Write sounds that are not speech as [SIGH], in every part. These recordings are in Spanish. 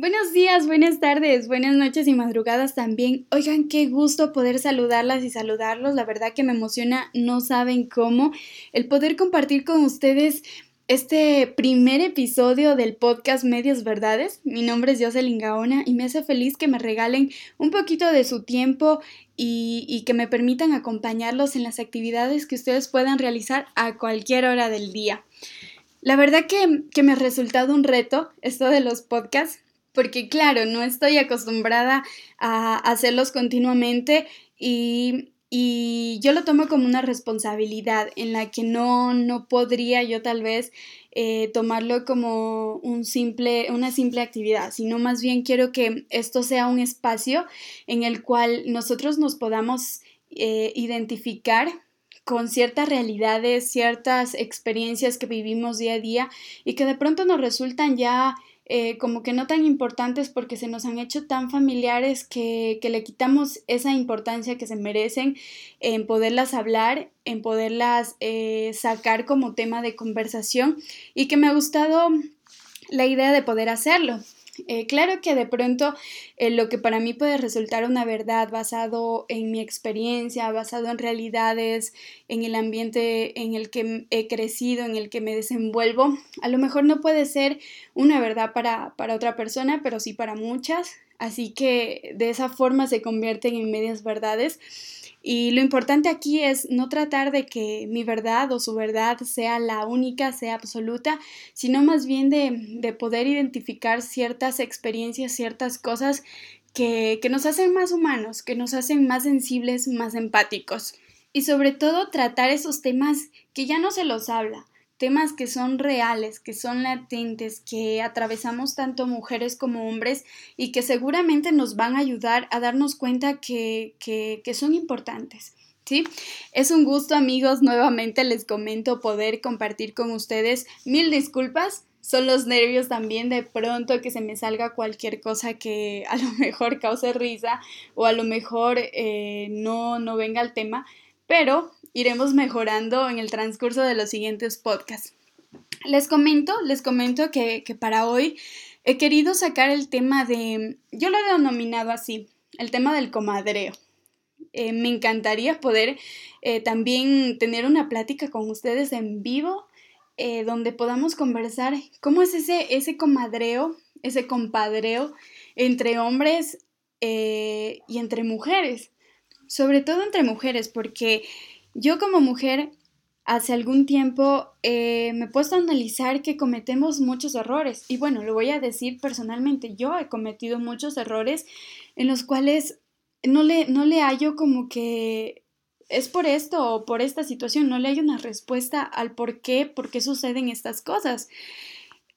Buenos días, buenas tardes, buenas noches y madrugadas también. Oigan, qué gusto poder saludarlas y saludarlos. La verdad que me emociona, no saben cómo, el poder compartir con ustedes este primer episodio del podcast Medias Verdades. Mi nombre es Jocelyn Gaona y me hace feliz que me regalen un poquito de su tiempo y, y, que me permitan acompañarlos en las actividades que ustedes puedan realizar a cualquier hora del día. La verdad que, que me ha resultado un reto esto de los podcasts porque claro, no estoy acostumbrada a hacerlos continuamente y, yo lo tomo como una responsabilidad en la que no, no podría yo tal vez eh, tomarlo como un simple, una simple actividad, sino más bien quiero que esto sea un espacio en el cual nosotros nos podamos eh, identificar con ciertas realidades, ciertas experiencias que vivimos día a día y que de pronto nos resultan ya eh, como que no tan importantes porque se nos han hecho tan familiares que, que le quitamos esa importancia que se merecen en poderlas hablar, en poderlas eh, sacar como tema de conversación y que me ha gustado la idea de poder hacerlo. Eh, claro que de pronto eh, lo que para mí puede resultar una verdad basado en mi experiencia, basado en realidades, en el ambiente en el que he crecido, en el que me desenvuelvo, a lo mejor no puede ser una verdad para, para otra persona, pero sí para muchas. Así que de esa forma se convierten en medias verdades. Y lo importante aquí es no tratar de que mi verdad o su verdad sea la única, sea absoluta, sino más bien de, poder identificar ciertas experiencias, ciertas cosas que, que nos hacen más humanos, que nos hacen más sensibles, más empáticos. Y sobre todo tratar esos temas que ya no se los habla, temas que son reales, que son latentes, que atravesamos tanto mujeres como hombres y que seguramente nos van a ayudar a darnos cuenta que, que, son importantes. ¿Sí? Es un gusto amigos, nuevamente les comento poder compartir con ustedes. Mil disculpas, son los nervios también de pronto que se me salga cualquier cosa que a lo [LAUGHS] mejor cause risa o a lo mejor eh, no, no venga al tema, pero iremos mejorando en el transcurso de los siguientes podcasts. Les comento, les comento que, para hoy he querido sacar el tema de, yo lo he denominado así, el tema del comadreo. Eh, me encantaría poder eh, también tener una plática con ustedes en vivo, eh, donde podamos conversar cómo es ese, ese comadreo, ese compadreo entre hombres y entre mujeres, sobre todo entre mujeres, porque yo como mujer, hace algún tiempo eh, me he puesto a analizar que cometemos muchos errores. Y bueno, lo voy a decir personalmente, yo he cometido muchos errores en los cuales no le, no le hallo como que es por esto o por esta situación, no le hay una respuesta al por qué, por qué suceden estas cosas.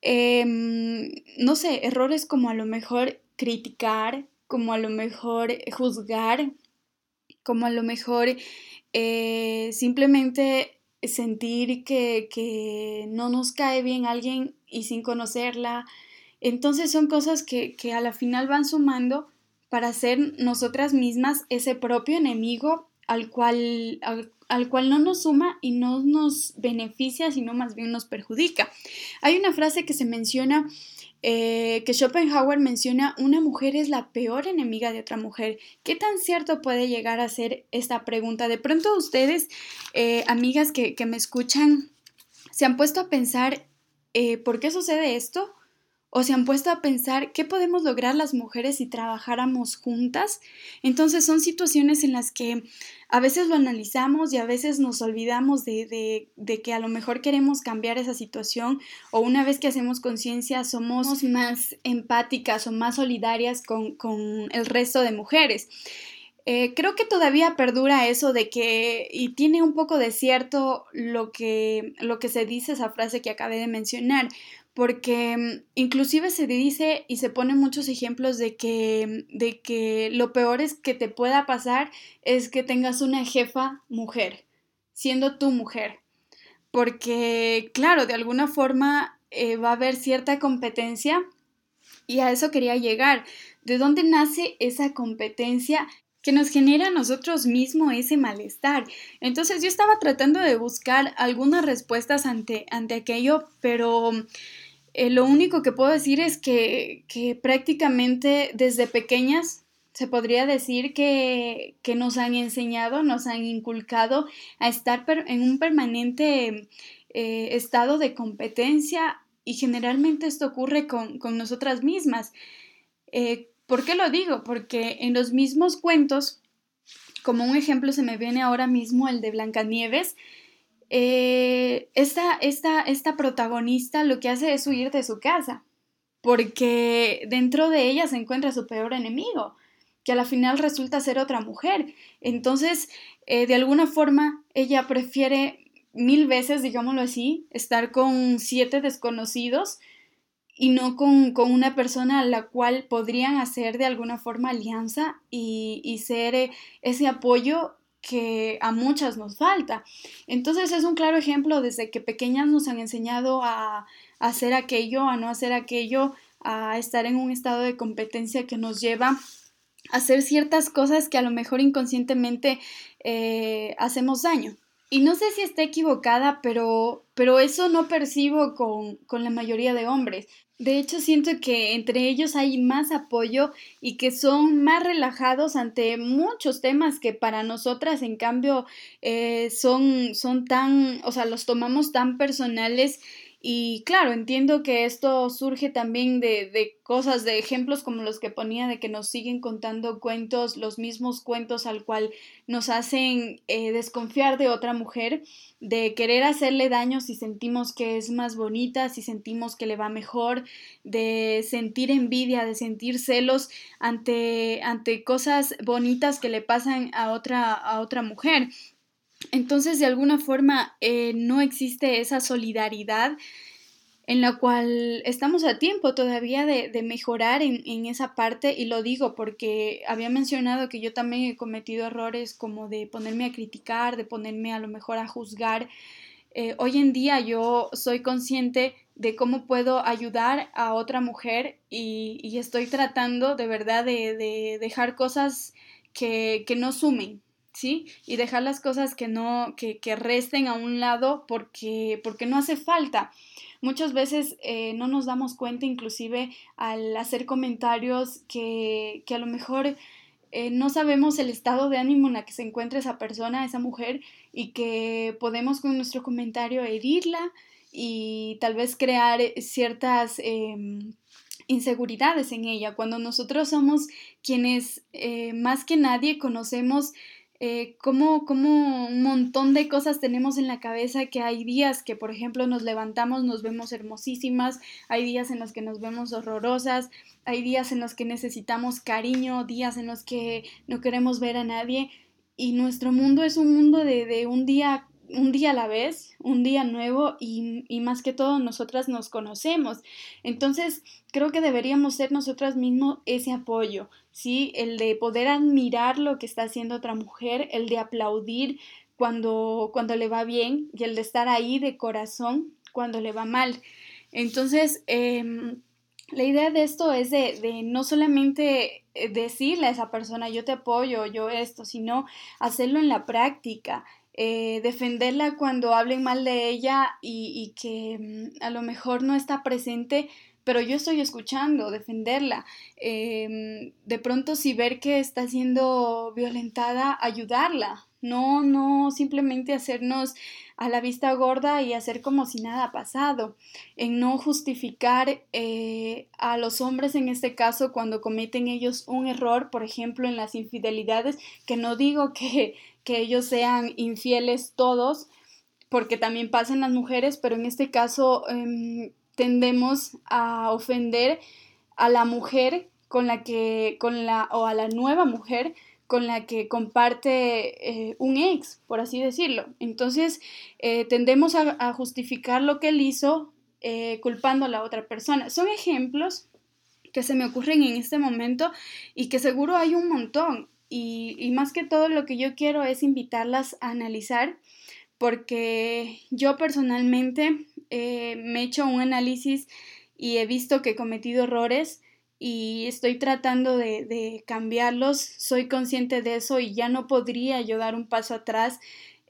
Em, no sé, errores como a lo mejor criticar, como a lo mejor juzgar, como a lo mejor eh, simplemente sentir que, que, no nos cae bien alguien y sin conocerla. Entonces son cosas que, que a la final van sumando para ser nosotras mismas ese propio enemigo al cual, al cual no nos suma y no nos beneficia, sino más bien nos perjudica. Hay una frase que se menciona eh, que Schopenhauer menciona una mujer es la peor enemiga de otra mujer. ¿Qué tan cierto puede llegar a ser esta pregunta? De pronto ustedes, eh, amigas que, me escuchan, se han puesto a pensar eh, ¿por qué sucede esto? ¿O se han puesto a pensar qué podemos lograr las mujeres si trabajáramos juntas? Entonces son situaciones en las que a veces lo analizamos y a veces nos olvidamos de, que a lo mejor queremos cambiar esa situación o una vez que hacemos conciencia somos más empáticas o más solidarias con, el resto de mujeres. Eh, creo que todavía perdura eso de que, y tiene un poco de cierto lo que, lo que se dice esa frase que acabé de mencionar, porque mm, inclusive se dice y se ponen muchos ejemplos de que, mm, de que lo peor es que te pueda pasar es que tengas una jefa mujer. siendo tu mujer. Porque, claro, de alguna forma eh, va a haber cierta competencia y a eso quería llegar. ¿De dónde nace esa competencia que nos genera a nosotros mismos ese malestar? Entonces yo estaba tratando de buscar algunas respuestas ante, ante aquello, pero eh, lo único que puedo decir es que, que prácticamente desde pequeñas se podría decir que, que, nos han enseñado, nos han inculcado a estar en un permanente eh, estado de competencia y generalmente esto ocurre con, con nosotras mismas. Eh, ¿Por qué lo digo? Porque en los mismos cuentos, como un ejemplo se me viene ahora mismo el de Blancanieves, eh, esta, esta, esta protagonista lo que hace es huir de su casa, porque dentro de ella se encuentra su peor enemigo, que a la final resulta ser otra mujer. Entonces, eh, de alguna forma, ella prefiere mil veces, digámoslo así, estar con siete desconocidos y no con, una persona a la cual podrían hacer de alguna forma alianza y, y ser eh, ese apoyo que a muchas nos falta. Entonces es un claro ejemplo desde que pequeñas nos han enseñado a, hacer aquello, a no hacer aquello, a estar en un estado de competencia que nos lleva a hacer ciertas cosas que a lo mejor inconscientemente eh, hacemos daño. Y no sé si está equivocada, pero, pero eso no percibo con, con la mayoría de hombres. De hecho, siento que entre ellos hay más apoyo y que son más relajados ante muchos temas que para nosotras, en cambio, eh, son, son tan, o sea, los tomamos tan personales y claro, entiendo que esto surge también de, de, cosas, de ejemplos como los que ponía, de que nos siguen contando cuentos, los mismos cuentos al cual nos hacen eh, desconfiar de otra mujer, de querer hacerle daño si sentimos que es más bonita, si sentimos que le va mejor, de sentir envidia, de sentir celos ante, ante cosas bonitas que le pasan a otra, a otra mujer. Entonces, de alguna forma, eh, no existe esa solidaridad en la cual estamos a tiempo todavía de, mejorar en, esa parte y lo digo porque había mencionado que yo también he cometido errores como de ponerme a criticar, de ponerme a lo mejor a juzgar. Eh, hoy en día yo soy consciente de cómo puedo ayudar a otra mujer y, estoy tratando de verdad de, de dejar cosas que no sumen, ¿sí? Y dejar las cosas que no, que, que resten a un lado porque, porque no hace falta. Muchas veces eh, no nos damos cuenta, inclusive al hacer comentarios que, que a lo mejor eh, no sabemos el estado de ánimo en la que se encuentra esa persona, esa mujer, y que podemos con nuestro comentario herirla y tal vez crear ciertas em, inseguridades en ella, cuando nosotros somos quienes eh, más que nadie conocemos eh, cómo, un montón de cosas tenemos en la cabeza que hay días que, por ejemplo, nos levantamos, nos vemos hermosísimas, hay días en los que nos vemos horrorosas, hay días en los que necesitamos cariño, días en los que no queremos ver a nadie y nuestro mundo es un mundo de, de un día un día a la vez, un día nuevo y, y, más que todo nosotras nos conocemos. Entonces creo que deberíamos ser nosotras mismos ese apoyo, ¿sí? El de poder admirar lo que está haciendo otra mujer, el de aplaudir cuando, cuando le va bien y el de estar ahí de corazón cuando le va mal. Entonces, em, la idea de esto es de, de, no solamente eh, decirle a esa persona yo te apoyo, yo esto, sino hacerlo en la práctica, eh, defenderla cuando hablen mal de ella y, y que mm, a lo mejor no está presente pero yo estoy escuchando, defenderla. Em, de pronto si ver que está siendo violentada, ayudarla. No, no simplemente hacernos a la vista gorda y hacer como si nada ha pasado. En no justificar eh, a los hombres en este caso cuando cometen ellos un error, por ejemplo, en las infidelidades, que no digo que, que ellos sean infieles todos, porque también pasan las mujeres, pero en este caso em, tendemos a ofender a la mujer con la que, con la, o a la nueva mujer con la que comparte eh, un ex, por así decirlo. Entonces, eh, tendemos a, justificar lo que él hizo eh, culpando a la otra persona. Son ejemplos que se me ocurren en este momento y que seguro hay un montón. Y, más que todo lo que yo quiero es invitarlas a analizar porque yo personalmente me he hecho un análisis y he visto que he cometido errores y estoy tratando de, de, cambiarlos, soy consciente de eso y ya no podría yo dar un paso atrás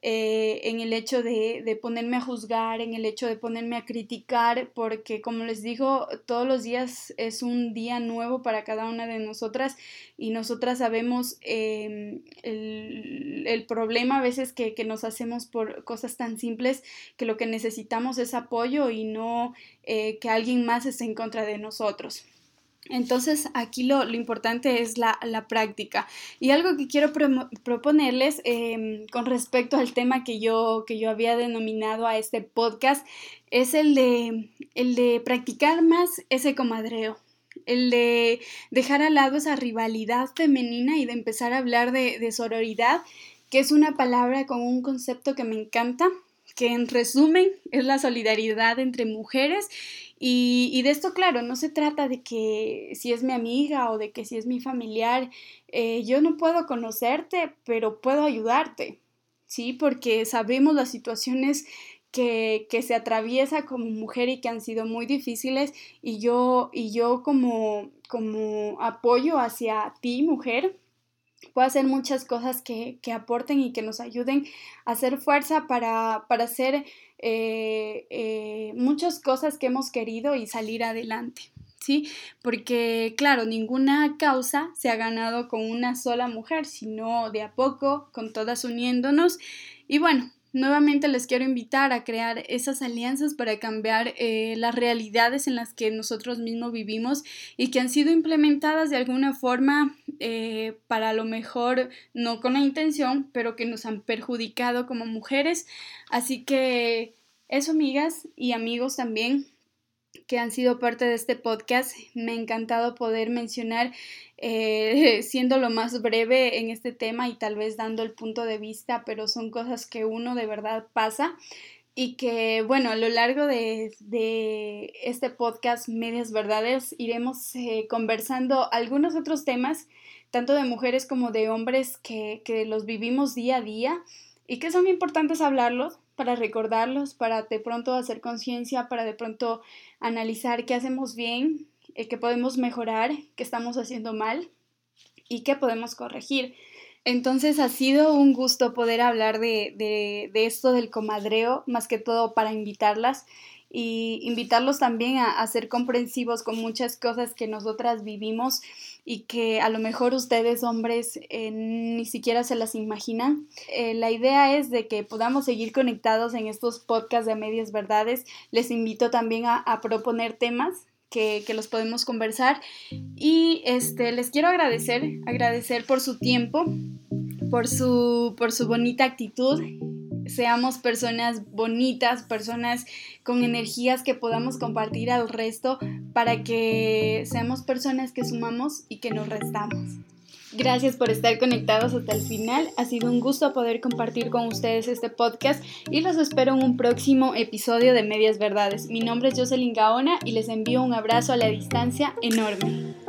eh, en el hecho de, de, ponerme a juzgar, en el hecho de ponerme a criticar, porque como les digo, todos los días es un día nuevo para cada una de nosotras y nosotras sabemos eh, el, problema a veces que, que, nos hacemos por cosas tan simples que lo que necesitamos es apoyo y no eh, que alguien más esté en contra de nosotros. Entonces aquí lo, lo importante es la, la, práctica. Y algo que quiero pro proponerles eh, con respecto al tema que yo, que yo había denominado a este podcast es el de, el de practicar más ese comadreo. El de dejar al lado esa rivalidad femenina y de empezar a hablar de, de sororidad, que es una palabra con un concepto que me encanta, que en resumen es la solidaridad entre mujeres y, de esto, claro, no se trata de que si es mi amiga o de que si es mi familiar, eh, yo no puedo conocerte, pero puedo ayudarte, ¿sí? Porque sabemos las situaciones que, que, se atraviesa como mujer y que han sido muy difíciles y yo, y yo como, como apoyo hacia ti, mujer, puedo hacer muchas cosas que, que, aporten y que nos ayuden a hacer fuerza para, para hacer eh, eh, muchas cosas que hemos querido y salir adelante. ¿Sí? Porque, claro, ninguna causa se ha ganado con una sola mujer, sino de a poco, con todas uniéndonos. Y bueno, Nuevamente les quiero invitar a crear esas alianzas para cambiar eh, las realidades en las que nosotros mismos vivimos y que han sido implementadas de alguna forma eh, para lo mejor no con la intención, pero que nos han perjudicado como mujeres. Así que eso, amigas y amigos también que han sido parte de este podcast. Me ha encantado poder mencionar eh, [LAUGHS] siendo lo más breve en este tema y tal vez dando el punto de vista, pero son cosas que uno de verdad pasa y que, bueno, a lo largo de, de este podcast Medias Verdades iremos eh, conversando algunos otros temas, tanto de mujeres como de hombres que, que los vivimos día a día y que son importantes hablarlos para recordarlos, para de pronto hacer conciencia, para de pronto analizar qué hacemos bien eh, que podemos mejorar, que estamos haciendo mal y que podemos corregir. Entonces ha sido un gusto poder hablar de, de, de esto del comadreo, más que todo para invitarlas y invitarlos también a, a, ser comprensivos con muchas cosas que nosotras vivimos y que a lo mejor ustedes hombres eh, ni siquiera se las imaginan. Eh, la idea es de que podamos seguir conectados en estos podcasts de medias verdades. Les invito también a, a proponer temas que, que, los podemos conversar. Y este, les quiero agradecer, agradecer por su tiempo, por su, por su bonita actitud. Seamos personas bonitas, personas con energías que podamos compartir al resto para que seamos personas que sumamos y que nos restamos. Gracias por estar conectados hasta el final. Ha sido un gusto poder compartir con ustedes este podcast y los espero en un próximo episodio de Medias Verdades. Mi nombre es Jocelyn Gaona y les envío un abrazo a la distancia enorme.